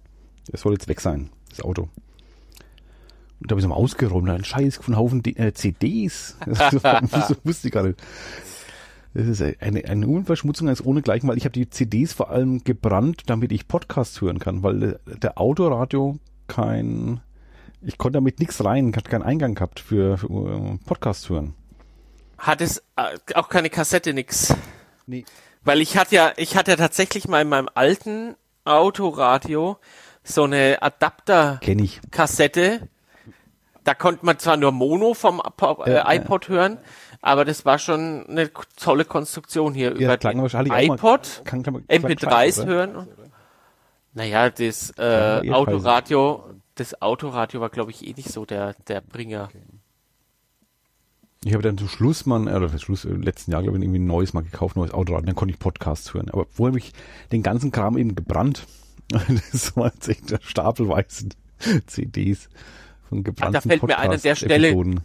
Es soll jetzt weg sein, das Auto. Und da habe ich so mal ausgeräumt, ein Scheiß von Haufen D äh, CDs. (laughs) Das wusste ich gar nicht. Das ist eine, eine Umweltverschmutzung als ohnegleichen, weil ich habe die CDs vor allem gebrannt, damit ich Podcasts hören kann, weil der Autoradio kein, ich konnte damit nichts rein, hat keinen Eingang gehabt für, für äh, Podcasts hören. Hat es äh, auch keine Kassette, nix? Nee. Weil ich hatte ja, ich hatte ja tatsächlich mal in meinem alten Autoradio so eine. Adapter-Kassette. Da konnte man zwar nur Mono vom äh, Ja, ja. Aber das war schon eine tolle Konstruktion hier Ja, über klang wahrscheinlich mal- iPod, klang MP3s scheiße, oder? hören. und- Naja, das Ja, äh, eh Autoradio, das Autoradio war glaube ich eh nicht so der der Bringer. Ich habe dann zum Schluss mal, äh, oder für Schluss, äh, letzten Jahr, glaube ich, irgendwie ein neues mal gekauft, neues Autoradio, dann konnte ich Podcasts hören. Aber vorher habe ich den ganzen Kram eben gebrannt. (laughs) Das war jetzt echt stapelweise (laughs) CDs von gebrannten fällt mir ein an der Stelle- Podcast-Episoden.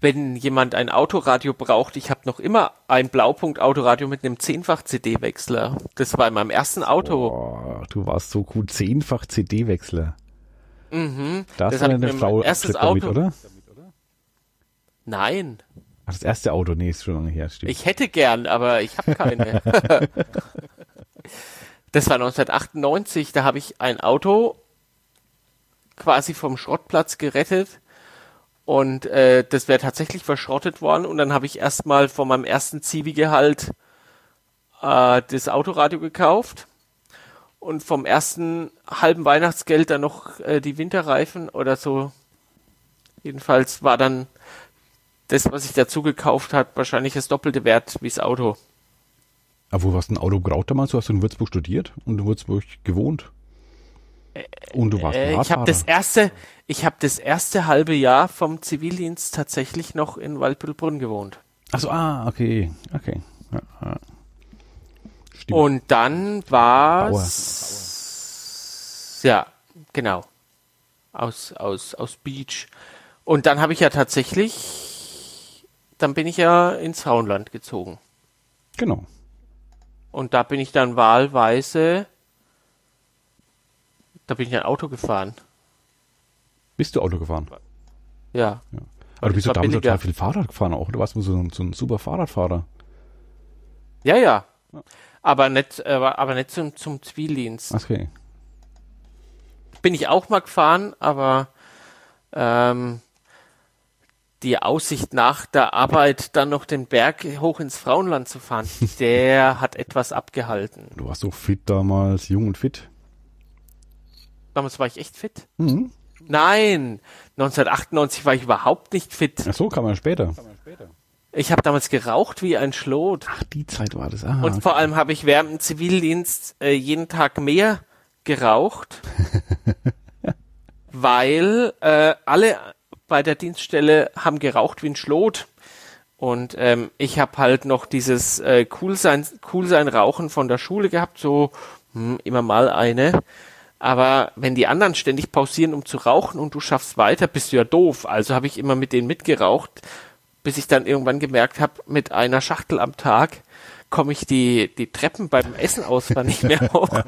Wenn jemand ein Autoradio braucht, ich habe noch immer ein Blaupunkt-Autoradio mit einem Zehnfach-CD-Wechsler. Das war in meinem ersten Auto. Boah, du warst so gut, zehnfach CD-Wechsler. Mhm. Da Das dann mir eine Frau erstes abgeschleppt damit, Auto. oder? Nein, Ach, das erste Auto, nee, ist schon lange her, stimmt. ich hätte gern, aber ich habe keine. (laughs) das war 1998, da habe ich ein Auto quasi vom Schrottplatz gerettet und äh, das wäre tatsächlich verschrottet worden und dann habe ich erstmal von meinem ersten Zivi-Gehalt äh, das Autoradio gekauft und vom ersten halben Weihnachtsgeld dann noch äh, die Winterreifen oder so. Jedenfalls war dann das, was ich dazu gekauft hat, wahrscheinlich das doppelte Wert wie das Auto. Aber wo hast du ein Auto gebraucht damals? Du hast in Würzburg studiert und in Würzburg gewohnt. Und du warst Äh, ich habe das erste, ich habe das erste halbe Jahr vom Zivildienst tatsächlich noch in Waldbüttelbrunn gewohnt. Achso, ah, okay, okay. Ja, ja. Stimmt. Und dann war's ja genau aus aus aus Beach. Und dann habe ich ja tatsächlich, dann bin ich ja ins Frauenland gezogen. genau. Und da bin ich dann wahlweise, da bin ich ein Auto gefahren. Bist du Auto gefahren? Ja. Aber du bist doch damals total viel Fahrrad gefahren auch. Du warst so ein, so ein super Fahrradfahrer. Ja, ja. Aber nicht, aber nicht zum, zum Zivildienst. Okay. Bin ich auch mal gefahren, aber ähm, die Aussicht nach der Arbeit dann noch den Berg hoch ins Frauenland zu fahren, (laughs) der hat etwas abgehalten. Du warst so fit damals, jung und fit. Damals war ich echt fit. Mhm. Nein, 1998 war ich überhaupt nicht fit. Ach so, kam man später. Ich habe damals geraucht wie ein Schlot. Ach, die Zeit war das. Ah, Und okay. vor allem habe ich während dem Zivildienst äh, jeden Tag mehr geraucht, (laughs) weil äh, alle bei der Dienststelle haben geraucht wie ein Schlot. Und ähm, ich habe halt noch dieses äh, cool sein, cool sein Rauchen von der Schule gehabt, so hm, immer mal eine. Aber wenn die anderen ständig pausieren, um zu rauchen und du schaffst weiter, bist du ja doof. Also habe ich immer mit denen mitgeraucht, bis ich dann irgendwann gemerkt habe, mit einer Schachtel am Tag komme ich die, die Treppen beim Essen ausfahren nicht mehr hoch. (laughs)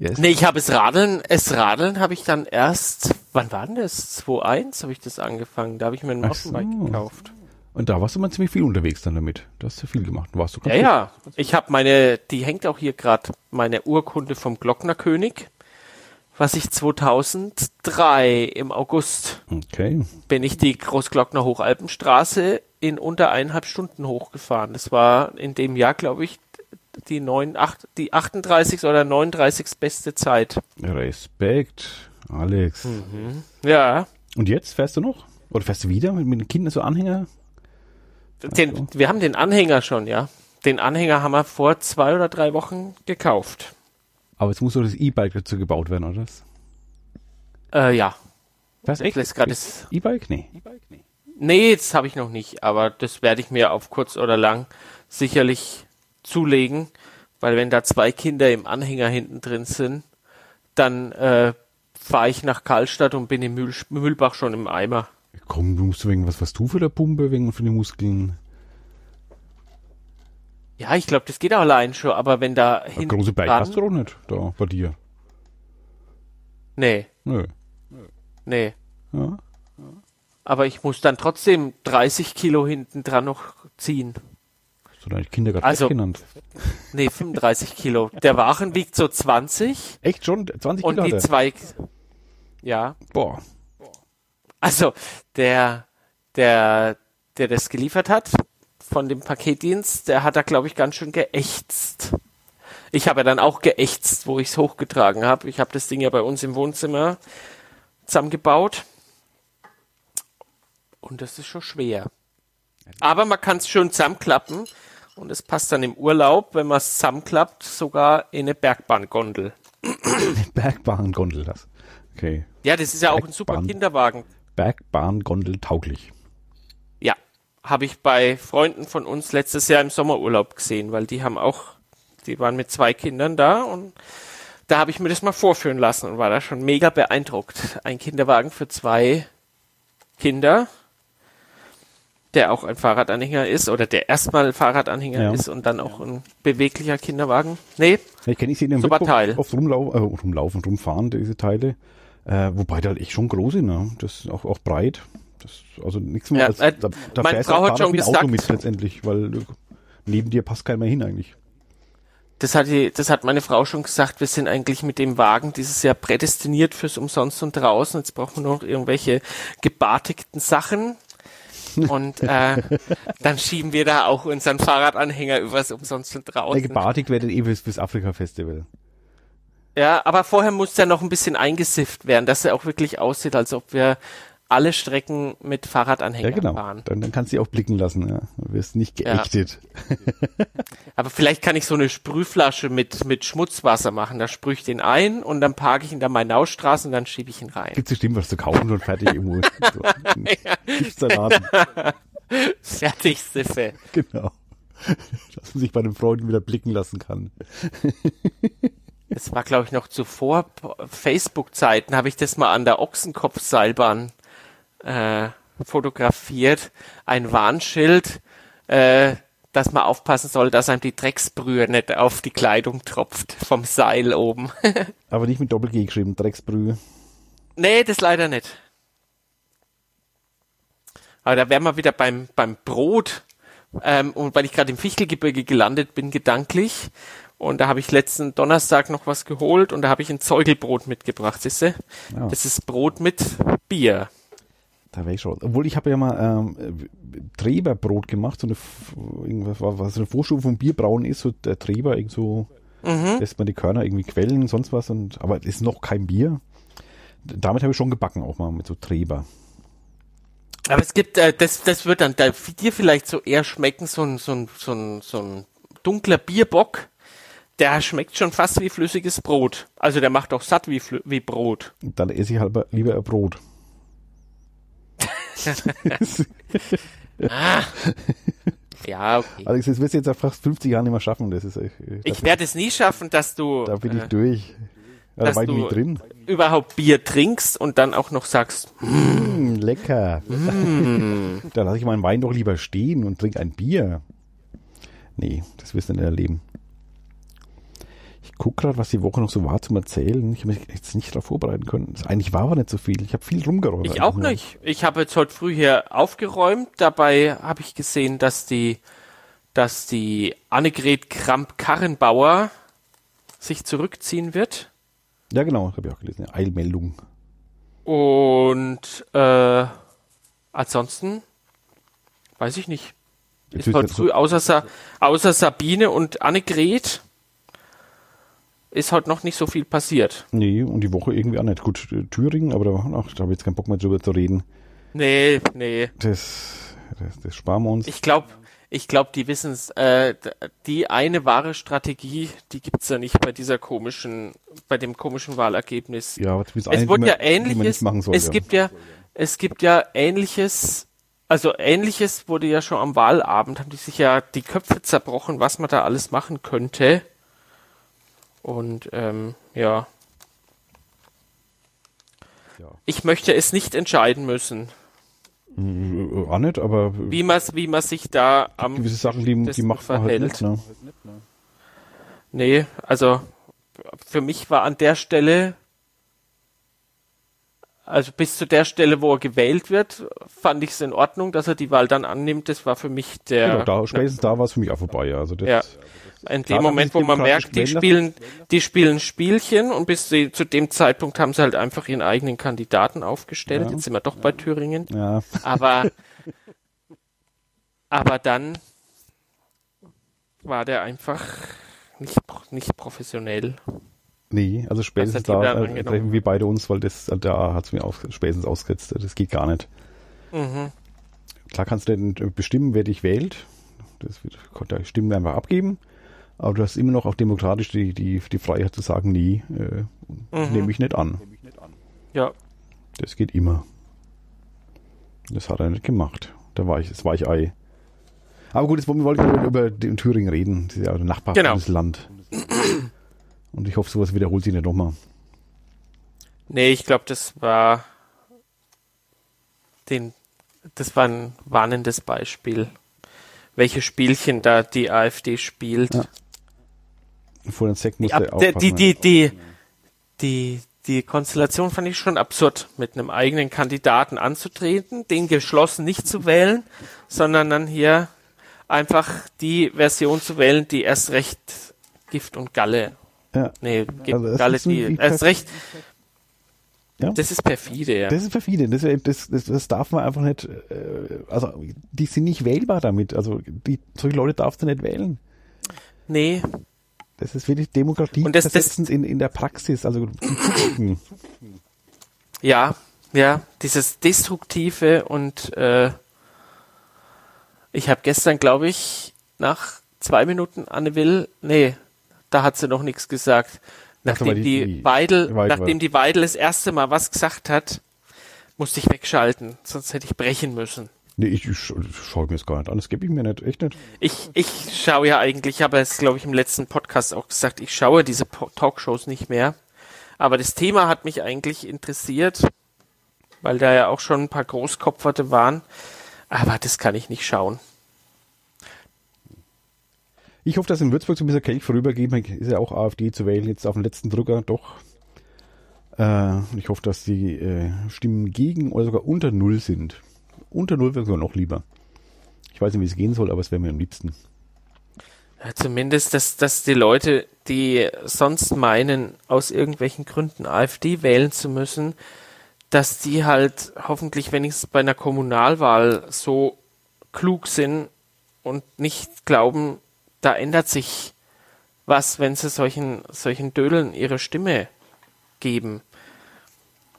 Yes. nee, ich habe es Radeln, es Radeln habe ich dann erst, wann war denn das? 2.1 habe ich das angefangen, da habe ich mir ein Ach so. Mountainbike gekauft. Und da warst du mal ziemlich viel unterwegs dann damit. Du hast ja viel gemacht. Du warst du Ja, ja, ich habe meine, die hängt auch hier gerade, meine Urkunde vom Glocknerkönig, was ich 2003 im August Okay. bin ich die Großglockner Hochalpenstraße in unter eineinhalb Stunden hochgefahren. Das war in dem Jahr, glaube ich, die, 9, 8, die 38. oder 39. beste Zeit. Respekt, Alex. Hm. Ja, Und jetzt fährst du noch? Oder fährst du wieder mit, mit den Kindern so Anhänger? Den, wir haben den Anhänger schon, ja. Den Anhänger haben wir vor zwei oder drei Wochen gekauft. Aber jetzt muss doch das E-Bike dazu gebaut werden, oder? was? Äh, ja. Lässt gerade das. E-Bike? Nee. Nee, das habe ich noch nicht, aber das werde ich mir auf kurz oder lang sicherlich zulegen, weil wenn da zwei Kinder im Anhänger hinten drin sind, dann äh, fahre ich nach Karlstadt und bin im Mühl, Mühlbach schon im Eimer. Komm, du musst wegen was, was du für der Pumpe, wegen für die Muskeln. Ja, ich glaube, das geht auch allein schon, aber wenn da Eine hinten große Bike hast du doch nicht, da, bei dir. Nee, Nö. nee. Ja. Aber ich muss dann trotzdem 30 Kilo hinten dran noch ziehen. Hast du deine Kinder gerade Also- genannt? Nee, 35 Kilo. Der Wagen wiegt so 20 Echt schon? 20 und Kilo die hat er? zwei, ja, Boah. Also der, der, der das geliefert hat von dem Paketdienst, der hat da glaube ich ganz schön geächtzt. Ich habe ja dann auch geächtzt, wo ich es hochgetragen habe. Ich habe das Ding ja bei uns im Wohnzimmer zusammengebaut. Und das ist schon schwer. Aber man kann es schön zusammenklappen und es passt dann im Urlaub, wenn man es zusammenklappt, sogar in eine Bergbahngondel. Bergbahngondel das. Okay. Ja, das ist ja auch ein super. Kinderwagen. Bergbahngondel tauglich. Ja, habe ich bei Freunden von uns letztes Jahr im Sommerurlaub gesehen, weil die haben auch, die waren mit zwei Kindern da und da habe ich mir das mal vorführen lassen und war da schon mega beeindruckt. Ein Kinderwagen für zwei Kinder, der auch ein Fahrradanhänger ist oder der erstmal Fahrradanhänger Ja. ist und dann auch ein beweglicher Kinderwagen. Nee, Ich kenne sie in dem oft rumlau äh, rumlaufen, rumfahren, diese Teile. Äh, wobei halt echt schon groß sind, ne? Das ist auch, auch breit. Das, also nichts mehr Ja, als, äh, da, da meine Frau hat schon ein Auto gesagt- mit letztendlich, weil neben dir passt keiner mehr hin eigentlich. Das hat, die, das hat meine Frau schon gesagt, wir sind eigentlich mit dem Wagen dieses Jahr prädestiniert fürs Umsonst und draußen. Jetzt brauchen wir nur noch irgendwelche gebartigten Sachen. Und äh, (laughs) dann schieben wir da auch unseren Fahrradanhänger übers Umsonst und draußen. gebartigt werdet eh fürs, fürs Afrika-Festival. Ja, aber vorher muss der noch ein bisschen eingesifft werden, dass er auch wirklich aussieht, als ob wir alle Strecken mit Ja, Fahrradanhängern genau. fahren. Dann, dann kannst du sie auch blicken lassen, ja. Du wirst nicht Ja. geächtet. (laughs) Aber vielleicht kann ich so eine Sprühflasche mit, mit Schmutzwasser machen. Da sprühe ich den ein und dann parke ich ihn da meine Ausstraße und dann schiebe ich ihn rein. Gibt's bestimmt was zu kaufen und fertig irgendwo. (laughs) So. Gibt's da Laden. Fertig, Siffe. Genau. (laughs) Dass man sich bei den Freunden wieder blicken lassen kann. Das war, glaube ich, noch zuvor Facebook-Zeiten, habe ich das mal an der Ochsenkopfseilbahn äh, fotografiert. Ein Warnschild, äh, dass man aufpassen soll, dass einem die Drecksbrühe nicht auf die Kleidung tropft vom Seil oben. (laughs) Aber nicht mit Doppel-G geschrieben, Drecksbrühe. nee, das leider nicht. Aber da wären wir wieder beim, beim Brot. Ähm, und weil ich gerade im Fichtelgebirge gelandet bin, gedanklich. Und da habe ich letzten Donnerstag noch was geholt und da habe ich ein Zeugelbrot mitgebracht, siehst du? Ja. Das ist Brot mit Bier. Da wäre ich schon. Obwohl ich habe ja mal ähm, Treberbrot gemacht, so eine irgendwas, was eine Vorstufe vom Bierbrauen ist, so der Treber, irgend so lässt man die Körner irgendwie quellen, sonst was und aber es ist noch kein Bier. Damit habe ich schon gebacken auch mal mit so Treber. Aber es gibt, äh, das, das wird dann da, dir vielleicht so eher schmecken, so ein, so ein, so ein, so ein dunkler Bierbock. Der schmeckt schon fast wie flüssiges Brot. Also der macht auch satt wie, Flü- wie Brot. Dann esse ich halt lieber ein Brot. (laughs) Ja, okay. Also das wirst du jetzt nach fast 50 Jahren nicht mehr schaffen. Das ist, äh, Ich werde es nie schaffen, dass du, da bin ich äh, durch. Ja, da dass war ich du drin. überhaupt Bier trinkst und dann auch noch sagst, Mm, lecker. (laughs) Mm. da lasse ich meinen Wein doch lieber stehen und trinke ein Bier. Nee, das wirst du nicht erleben. Gucke gerade, was die Woche noch so war zum Erzählen. Ich habe mich jetzt nicht darauf vorbereiten können. Das eigentlich war aber nicht so viel. Ich habe viel rumgeräumt. ich auch nicht. Ich habe jetzt heute früh hier aufgeräumt. Dabei habe ich gesehen, dass die, dass die Annegret Kramp-Karrenbauer sich zurückziehen wird. Ja, genau, habe ich auch gelesen. Ja, Eilmeldung. Und äh, ansonsten weiß ich nicht. Jetzt Ist heute früh außer, Sa außer Sabine und Annegret ist heute noch nicht so viel passiert. Nee, und die Woche irgendwie auch nicht. Gut, Thüringen, aber da, ach, da habe ich jetzt keinen Bock mehr drüber zu reden. Nee, nee. Das, das, das sparen wir uns. Ich glaube, ich glaube, die wissen es. Äh, die eine wahre Strategie, die gibt's ja nicht bei dieser komischen, bei dem komischen Wahlergebnis. ja, es wurde wie ja ähnliches. soll, es ja. gibt ja, es gibt ja ähnliches. Also ähnliches wurde ja schon am Wahlabend, haben die sich ja die Köpfe zerbrochen, was man da alles machen könnte. Und ähm, ja. Ja. Ich möchte es nicht entscheiden müssen, Äh, auch nicht, aber äh, wie man wie man sich da am gewisse Sachen, die, die macht man halt verhält. nicht. Ne? Nee, also für mich war an der Stelle also bis zu der Stelle, wo er gewählt wird, fand ich es in Ordnung, dass er die Wahl dann annimmt. Das war für mich der. Genau, da, spätestens da war es für mich auch vorbei. Also das, ja. In dem Moment, wo man merkt, die spielen, die spielen Spielchen und bis sie, zu dem Zeitpunkt haben sie halt einfach ihren eigenen Kandidaten aufgestellt. Ja. Jetzt sind wir doch bei Thüringen. Ja. Aber, aber dann war der einfach nicht, nicht professionell. Nee, also spätestens da äh, treffen wir beide uns, weil das da hat es mir auch spätestens ausgesetzt. Das geht gar nicht. Mhm. Klar kannst du denn bestimmen, wer dich wählt. Das wird, da Stimmen einfach abgeben. Aber du hast immer noch auch demokratisch die, die, die Freiheit zu sagen, nee, äh, mhm. nehme ich nicht an. Ja. Das geht immer. Das hat er nicht gemacht. Da war ich, das war ich Ei. Aber gut, jetzt wollte ich über den Thüringen reden. Das ist ja ein Nachbarbundesland. Genau. Und ich hoffe, sowas wiederholt sich nicht nochmal. Nee, ich glaube, das war den, das war ein warnendes Beispiel, welche Spielchen da die AfD spielt. Ja. Vor den Sekt musste ja, die, die, die, die, die Konstellation fand ich schon absurd, mit einem eigenen Kandidaten anzutreten, den geschlossen nicht zu wählen, sondern dann hier einfach die Version zu wählen, die erst recht Gift und Galle. Ja. Nee, Gift also Galle, die erst recht. Ja? Das ist perfide, ja. Das ist perfide. Das, das, das, das darf man einfach nicht, äh, also die sind nicht wählbar damit. Also die, solche Leute darfst du nicht wählen. Nee, das ist wirklich Demokratie und das, das in, in der Praxis, also Ja, ja, dieses Destruktive und äh, ich habe gestern, glaube ich, nach zwei Minuten Anne Will, nee, da hat sie noch nichts gesagt. Nachdem die, die, die Weidel, nachdem die Weidel das erste Mal was gesagt hat, musste ich wegschalten, sonst hätte ich brechen müssen. Nee, ich, ich schaue mir das gar nicht an. Das gebe ich mir nicht, echt nicht. Ich, ich schaue ja eigentlich, ich habe es, glaube ich, im letzten Podcast auch gesagt, ich schaue diese Talkshows nicht mehr. Aber das Thema hat mich eigentlich interessiert, weil da ja auch schon ein paar Großkopferte waren. Aber das kann ich nicht schauen. Ich hoffe, dass in Würzburg so ein bisschen Kelch vorübergeht. Ist ja auch AfD zu wählen, jetzt auf den letzten Drücker, doch. Äh, ich hoffe, dass die äh, Stimmen gegen oder sogar unter Null sind. Unter Null wäre sogar noch lieber. Ich weiß nicht, wie es gehen soll, aber es wäre mir am liebsten. Ja, zumindest, dass, dass die Leute, die sonst meinen, aus irgendwelchen Gründen AfD wählen zu müssen, dass die halt hoffentlich wenigstens bei einer Kommunalwahl so klug sind und nicht glauben, da ändert sich was, wenn sie solchen, solchen Dödeln ihre Stimme geben.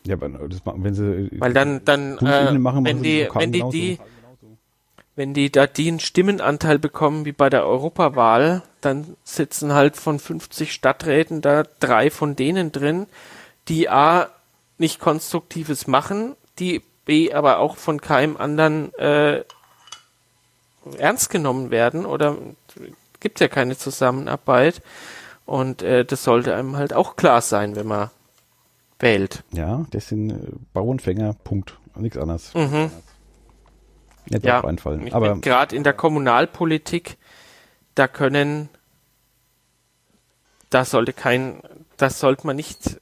Ja, aber das machen, wenn sie weil dann dann äh, machen, wenn die wenn die, die wenn die da den Stimmenanteil bekommen wie bei der Europawahl, dann sitzen halt von 50 Stadträten da drei von denen drin, die a nicht konstruktives machen, die b aber auch von keinem anderen äh, ernst genommen werden oder gibt ja keine Zusammenarbeit und äh, das sollte einem halt auch klar sein, wenn man wählt. Ja, das sind äh, Bauernfänger, Punkt. Nichts anderes. Mhm. Nicht ja, einfallen. Aber gerade in der Kommunalpolitik, da können, da sollte kein, das sollte man nicht,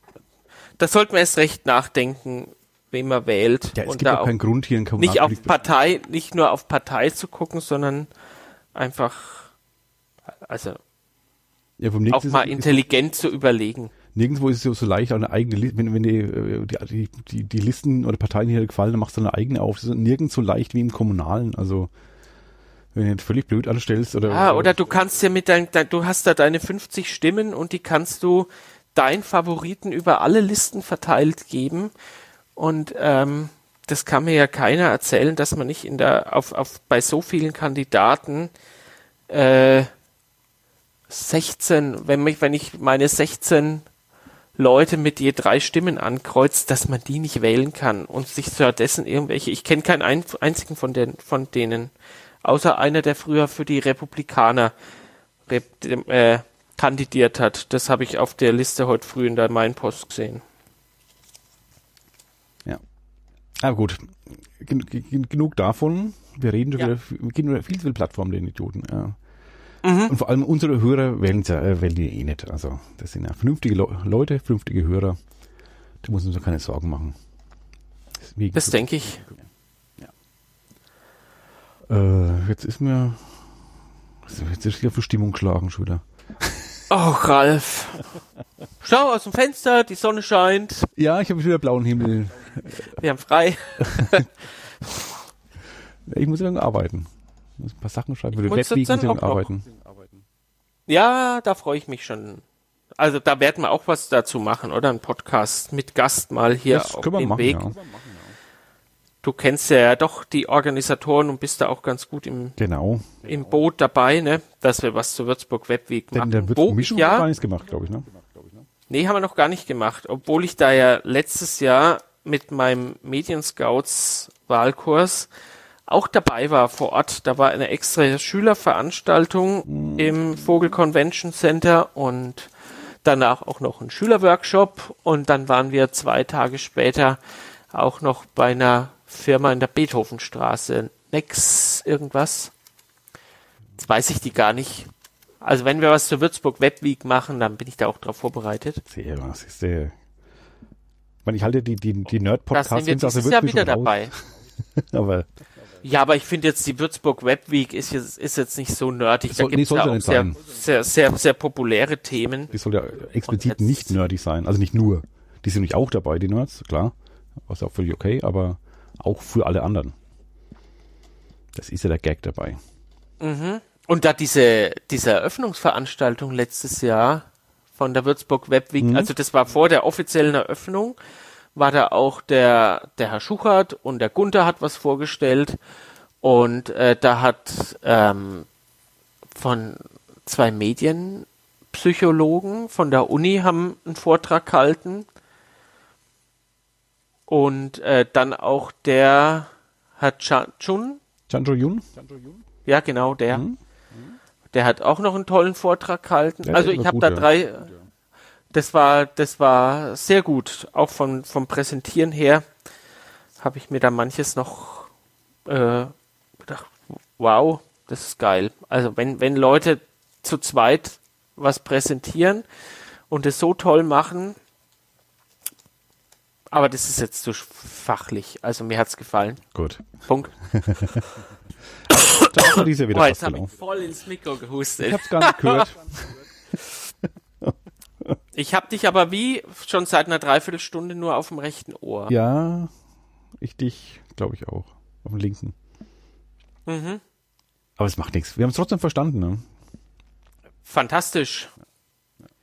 da sollte man erst recht nachdenken, wen man wählt. Ja, es und gibt da auch keinen Grund hier in Nicht auf Partei, nicht nur auf Partei zu gucken, sondern einfach, also ja, auch mal intelligent zu überlegen nirgendwo ist es so, so leicht, auch eine eigene Liste, wenn, wenn die, die, die, die Listen oder Parteien hier gefallen, dann machst du eine eigene auf. Das ist nirgends so leicht wie im Kommunalen. Also wenn du jetzt völlig blöd anstellst oder. Ah, oder du kannst ja mit dein, du hast da deine 50 Stimmen und die kannst du deinen Favoriten über alle Listen verteilt geben. Und ähm, das kann mir ja keiner erzählen, dass man nicht in der auf, auf bei so vielen Kandidaten äh, 16, wenn, mich, wenn ich meine 16 Leute mit je drei Stimmen ankreuzt, dass man die nicht wählen kann und sich stattdessen irgendwelche, ich kenne keinen einzigen von, den, von denen, außer einer, der früher für die Republikaner äh, kandidiert hat. Das habe ich auf der Liste heute früh in der Mainpost gesehen. Ja. Aber gut, Gen genug davon. Wir reden schon ja. wieder, wir gehen viel zu viel Plattform, den Idioten. Ja. Mhm. Und vor allem unsere Hörer wählen, äh, wählen die eh nicht. Also das sind ja vernünftige Le Leute, vernünftige Hörer. Da muss man sich keine Sorgen machen. Wegen Das denke ich. Äh, jetzt ist mir. also Jetzt ist wieder für Stimmung klagen schon wieder. Oh, Ralf. Schau aus dem Fenster, die Sonne scheint, Ja, ich habe wieder blauen Himmel. wir haben frei. (laughs) Ich muss wieder arbeiten. Muss ein paar Sachen schreiben. Für den Musst du Webweek dann muss ich auch noch? arbeiten. Ja, da freue ich mich schon. Also da werden wir auch was dazu machen, oder? Ein Podcast mit Gast mal hier Das auf können wir dem machen, Weg. ja. Du kennst ja doch die Organisatoren und bist da auch ganz gut im, Genau. im Boot dabei, ne? Dass wir was zur Würzburg Denn machen. da wird Wo- Mischung ja, gar nichts gemacht, glaube ich, ne? Nee, haben wir noch gar nicht gemacht. Obwohl ich da ja letztes Jahr mit meinem Medienscouts Wahlkurs auch dabei war vor Ort. Da war eine extra Schülerveranstaltung im Vogel Convention Center und danach auch noch ein Schülerworkshop und dann waren wir zwei Tage später auch noch bei einer Firma in der Beethovenstraße. Nex irgendwas. Jetzt weiß ich die gar nicht. Also wenn wir was zur Würzburg Webweek machen, dann bin ich da auch drauf vorbereitet. Sehr, was ist der? Ich meine, ich halte die, die, die Nerd-Podcasts sind wir sind aus der dieses Jahr Würzburg wieder raus. dabei. (laughs) Aber Ja, aber ich finde jetzt die Würzburg Webweek ist jetzt, ist jetzt nicht so nerdig. Da Soll- nee, gibt es sollte ja auch sehr, sehr, sehr, sehr populäre Themen. die soll ja explizit nicht nerdig sein. Also nicht nur. Die sind nämlich auch dabei, die Nerds, klar. Was auch völlig okay, aber auch für alle anderen. Das ist ja der Gag dabei. Und da diese, diese Eröffnungsveranstaltung letztes Jahr von der Würzburg Webweek, Mhm. also das war vor der offiziellen Eröffnung, war da auch der, der Herr Schuchert und der Gunther hat was vorgestellt und äh, da hat ähm, von zwei Medienpsychologen von der Uni haben einen Vortrag gehalten und äh, dann auch der Herr Cha- Chun, Chanjo Yun? ja, genau, der. Der hat auch noch einen tollen Vortrag gehalten. Ja, also ich habe da ja. Das war, das war sehr gut. Auch von, vom Präsentieren her habe ich mir da manches noch äh, gedacht, wow, das ist geil. Also wenn, wenn Leute zu zweit was präsentieren und es so toll machen, aber das ist jetzt zu fachlich. Also mir hat's gefallen. Gut. Punkt. (laughs) Da ist dieser wieder Oh, jetzt habe ich voll ins Mikro gehustet. Ich hab's gar nicht gehört. (laughs) Ich habe dich aber wie schon seit einer Dreiviertelstunde nur auf dem rechten Ohr. Ja, ich dich, glaube ich auch. Auf dem linken. Mhm. Aber es macht nichts. Wir haben es trotzdem verstanden, ne? Fantastisch.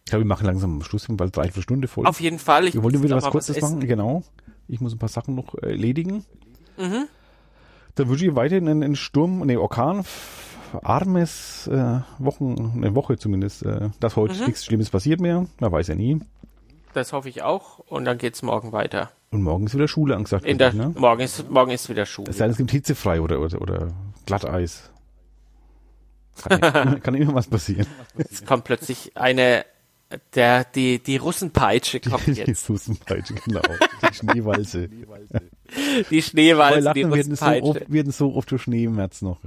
Ich glaube, wir machen langsam am Schluss, weil drei Stunde voll. Auf jeden Fall. Ich wir wollten muss wieder was Kurzes essen. machen, genau. Ich muss ein paar Sachen noch äh, erledigen. Mhm. Dann wünsche ich weiterhin einen, einen Sturm, ne Orkan, armes äh, Wochen, eine Woche zumindest, äh, dass heute Mhm. nichts Schlimmes passiert mehr. Man weiß ja nie. Das hoffe ich auch. Und dann geht's morgen weiter. Und morgen ist wieder Schule angesagt. In der, ne? morgen, ist, morgen ist wieder Schule. Es sei denn, es gibt hitzefrei oder, oder, oder Glatteis. Kann, ja- (laughs) kann immer was passieren. Es kommt plötzlich eine, der, die, die Russenpeitsche kommt Die jetzt. Sussenpeitsche, genau. Die Schneewalze. Die Schneewalze, die lachen, wir hatten so Russenpeitsche. oft, wir hatten so oft durch Schnee im März noch.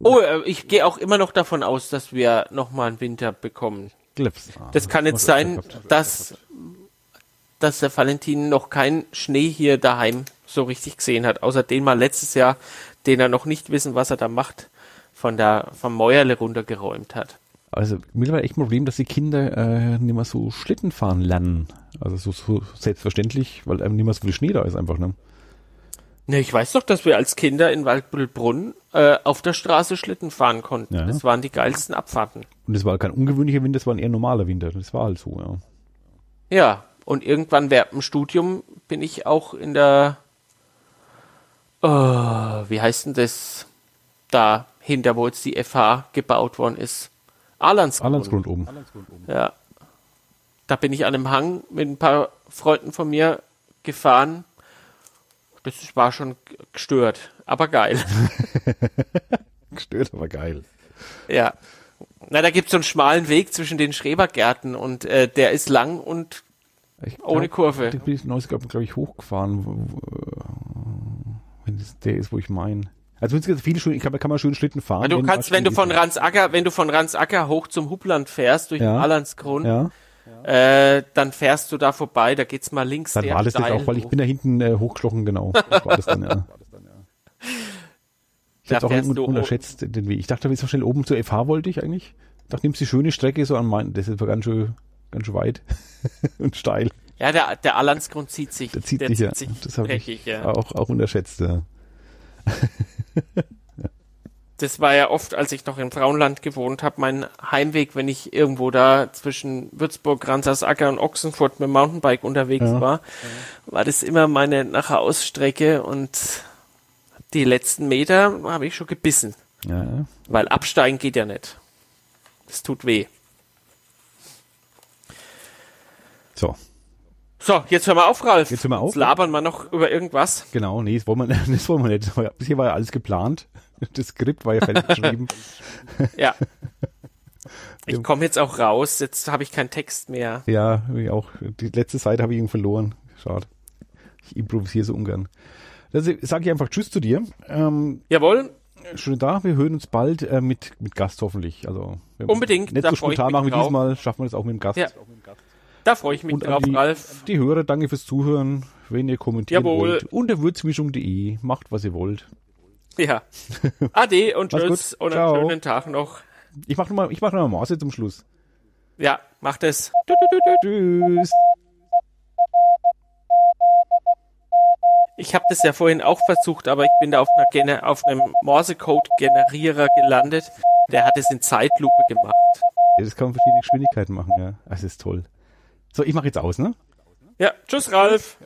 Oh, äh, ich gehe auch immer noch davon aus, dass wir nochmal einen Winter bekommen. Clips. Ah, Das kann jetzt sein, dass, dass der Valentin noch keinen Schnee hier daheim so richtig gesehen hat, außer den mal letztes Jahr, den er noch nicht wissen, was er da macht, von der, vom Mäuerle runtergeräumt hat. Also mittlerweile echt ein Problem, dass die Kinder äh, nicht mehr so Schlitten fahren lernen. Also so, so selbstverständlich, weil einem nicht mehr so viel Schnee da ist einfach. Ne? Ne, ich weiß doch, dass wir als Kinder in Waldbüttelbrunn äh, auf der Straße Schlitten fahren konnten. Ja. Das waren die geilsten Abfahrten. Und es war kein ungewöhnlicher Winter, es war ein eher normaler Winter. Das war halt so, ja. Ja, und irgendwann während dem Studium bin ich auch in der, äh, wie heißt denn das, da hinter, wo jetzt die FH gebaut worden ist. Arlandsgrund. Arlandsgrund oben. Ja. Da bin ich an einem Hang mit ein paar Freunden von mir gefahren. Das war schon gestört, aber geil. (laughs) Gestört, aber geil. ja. Na, da gibt's so einen schmalen Weg zwischen den Schrebergärten und äh, der ist lang und Ich Ohne Kurve. Da bin ich neues, glaube glaub ich, hochgefahren. wo- wo- Wenn es der ist, wo ich meine. Also es gibt viele schön, ich kann, kann man schön Schlitten fahren. du wenn kannst, wenn du von Ransacker, wenn du von Ransacker hoch zum Hubland fährst durch Ja. den Allandsgrund, ist. Ja, Äh, dann fährst du da vorbei, da geht's mal links. Dann war das jetzt auch, weil ich bin da hinten äh, hochgeschlossen, genau. (laughs) Das war das dann, ja. Ich Da hab's auch un unterschätzt, den Weg. Ich dachte, so schnell oben zur FH wollte ich eigentlich. Ich dachte, nimmst die schöne Strecke so an meinen, das ist aber ganz schön, ganz schön weit (laughs) und steil. Ja, der, der Allandsgrund zieht sich. Der zieht der sich ja. zieht sich Das habe ich ja. auch, auch unterschätzt, ja. (laughs) Das war ja oft, als ich noch im Frauenland gewohnt habe, mein Heimweg, wenn ich irgendwo da zwischen Würzburg, Ransasacker und Ochsenfurt mit dem Mountainbike unterwegs Ja. war, war das immer meine Nachherausstrecke und die letzten Meter habe ich schon gebissen, ja. ja. weil absteigen geht ja nicht. Das tut weh. So, So, jetzt hören wir auf, Ralf. Jetzt hören wir auf. Jetzt labern wir noch über irgendwas. genau, nee, das wollen wir, (laughs) das wollen wir nicht. Bisher war ja alles geplant. (laughs) Das Skript war ja fertig geschrieben. (laughs) Ja. (laughs) Ich komme jetzt auch raus, jetzt habe ich keinen Text mehr. Ja, ich auch. Die letzte Seite habe ich irgendwie verloren. Schade. Ich improvisiere so ungern. Also sage ich einfach Tschüss zu dir. Ähm, Jawohl, schön da. Wir hören uns bald äh, mit, mit Gast hoffentlich. Also wir Unbedingt, Nicht so spontan machen wie drauf. diesmal. Schaffen wir das auch mit dem Gast. Ja. da freue ich mich Und drauf, die, Ralf. die Hörer, danke fürs Zuhören. Wenn ihr kommentieren Jawohl. wollt. Unter würzmischung.de. Macht, was ihr wollt. Ja. (laughs) Ade und tschüss gut. und Ciao. einen schönen Tag noch. Ich mache nochmal mach noch mal Maße zum Schluss. Ja, macht es. Tschüss. Ich habe das ja vorhin auch versucht, aber ich bin da auf, einer auf einem Morse-Code-Generierer gelandet. Der hat es in Zeitlupe gemacht. Ja, das kann man verschiedene Geschwindigkeiten machen, ja. Das ist toll. So, ich mache jetzt aus, ne? Ja, tschüss, Ralf.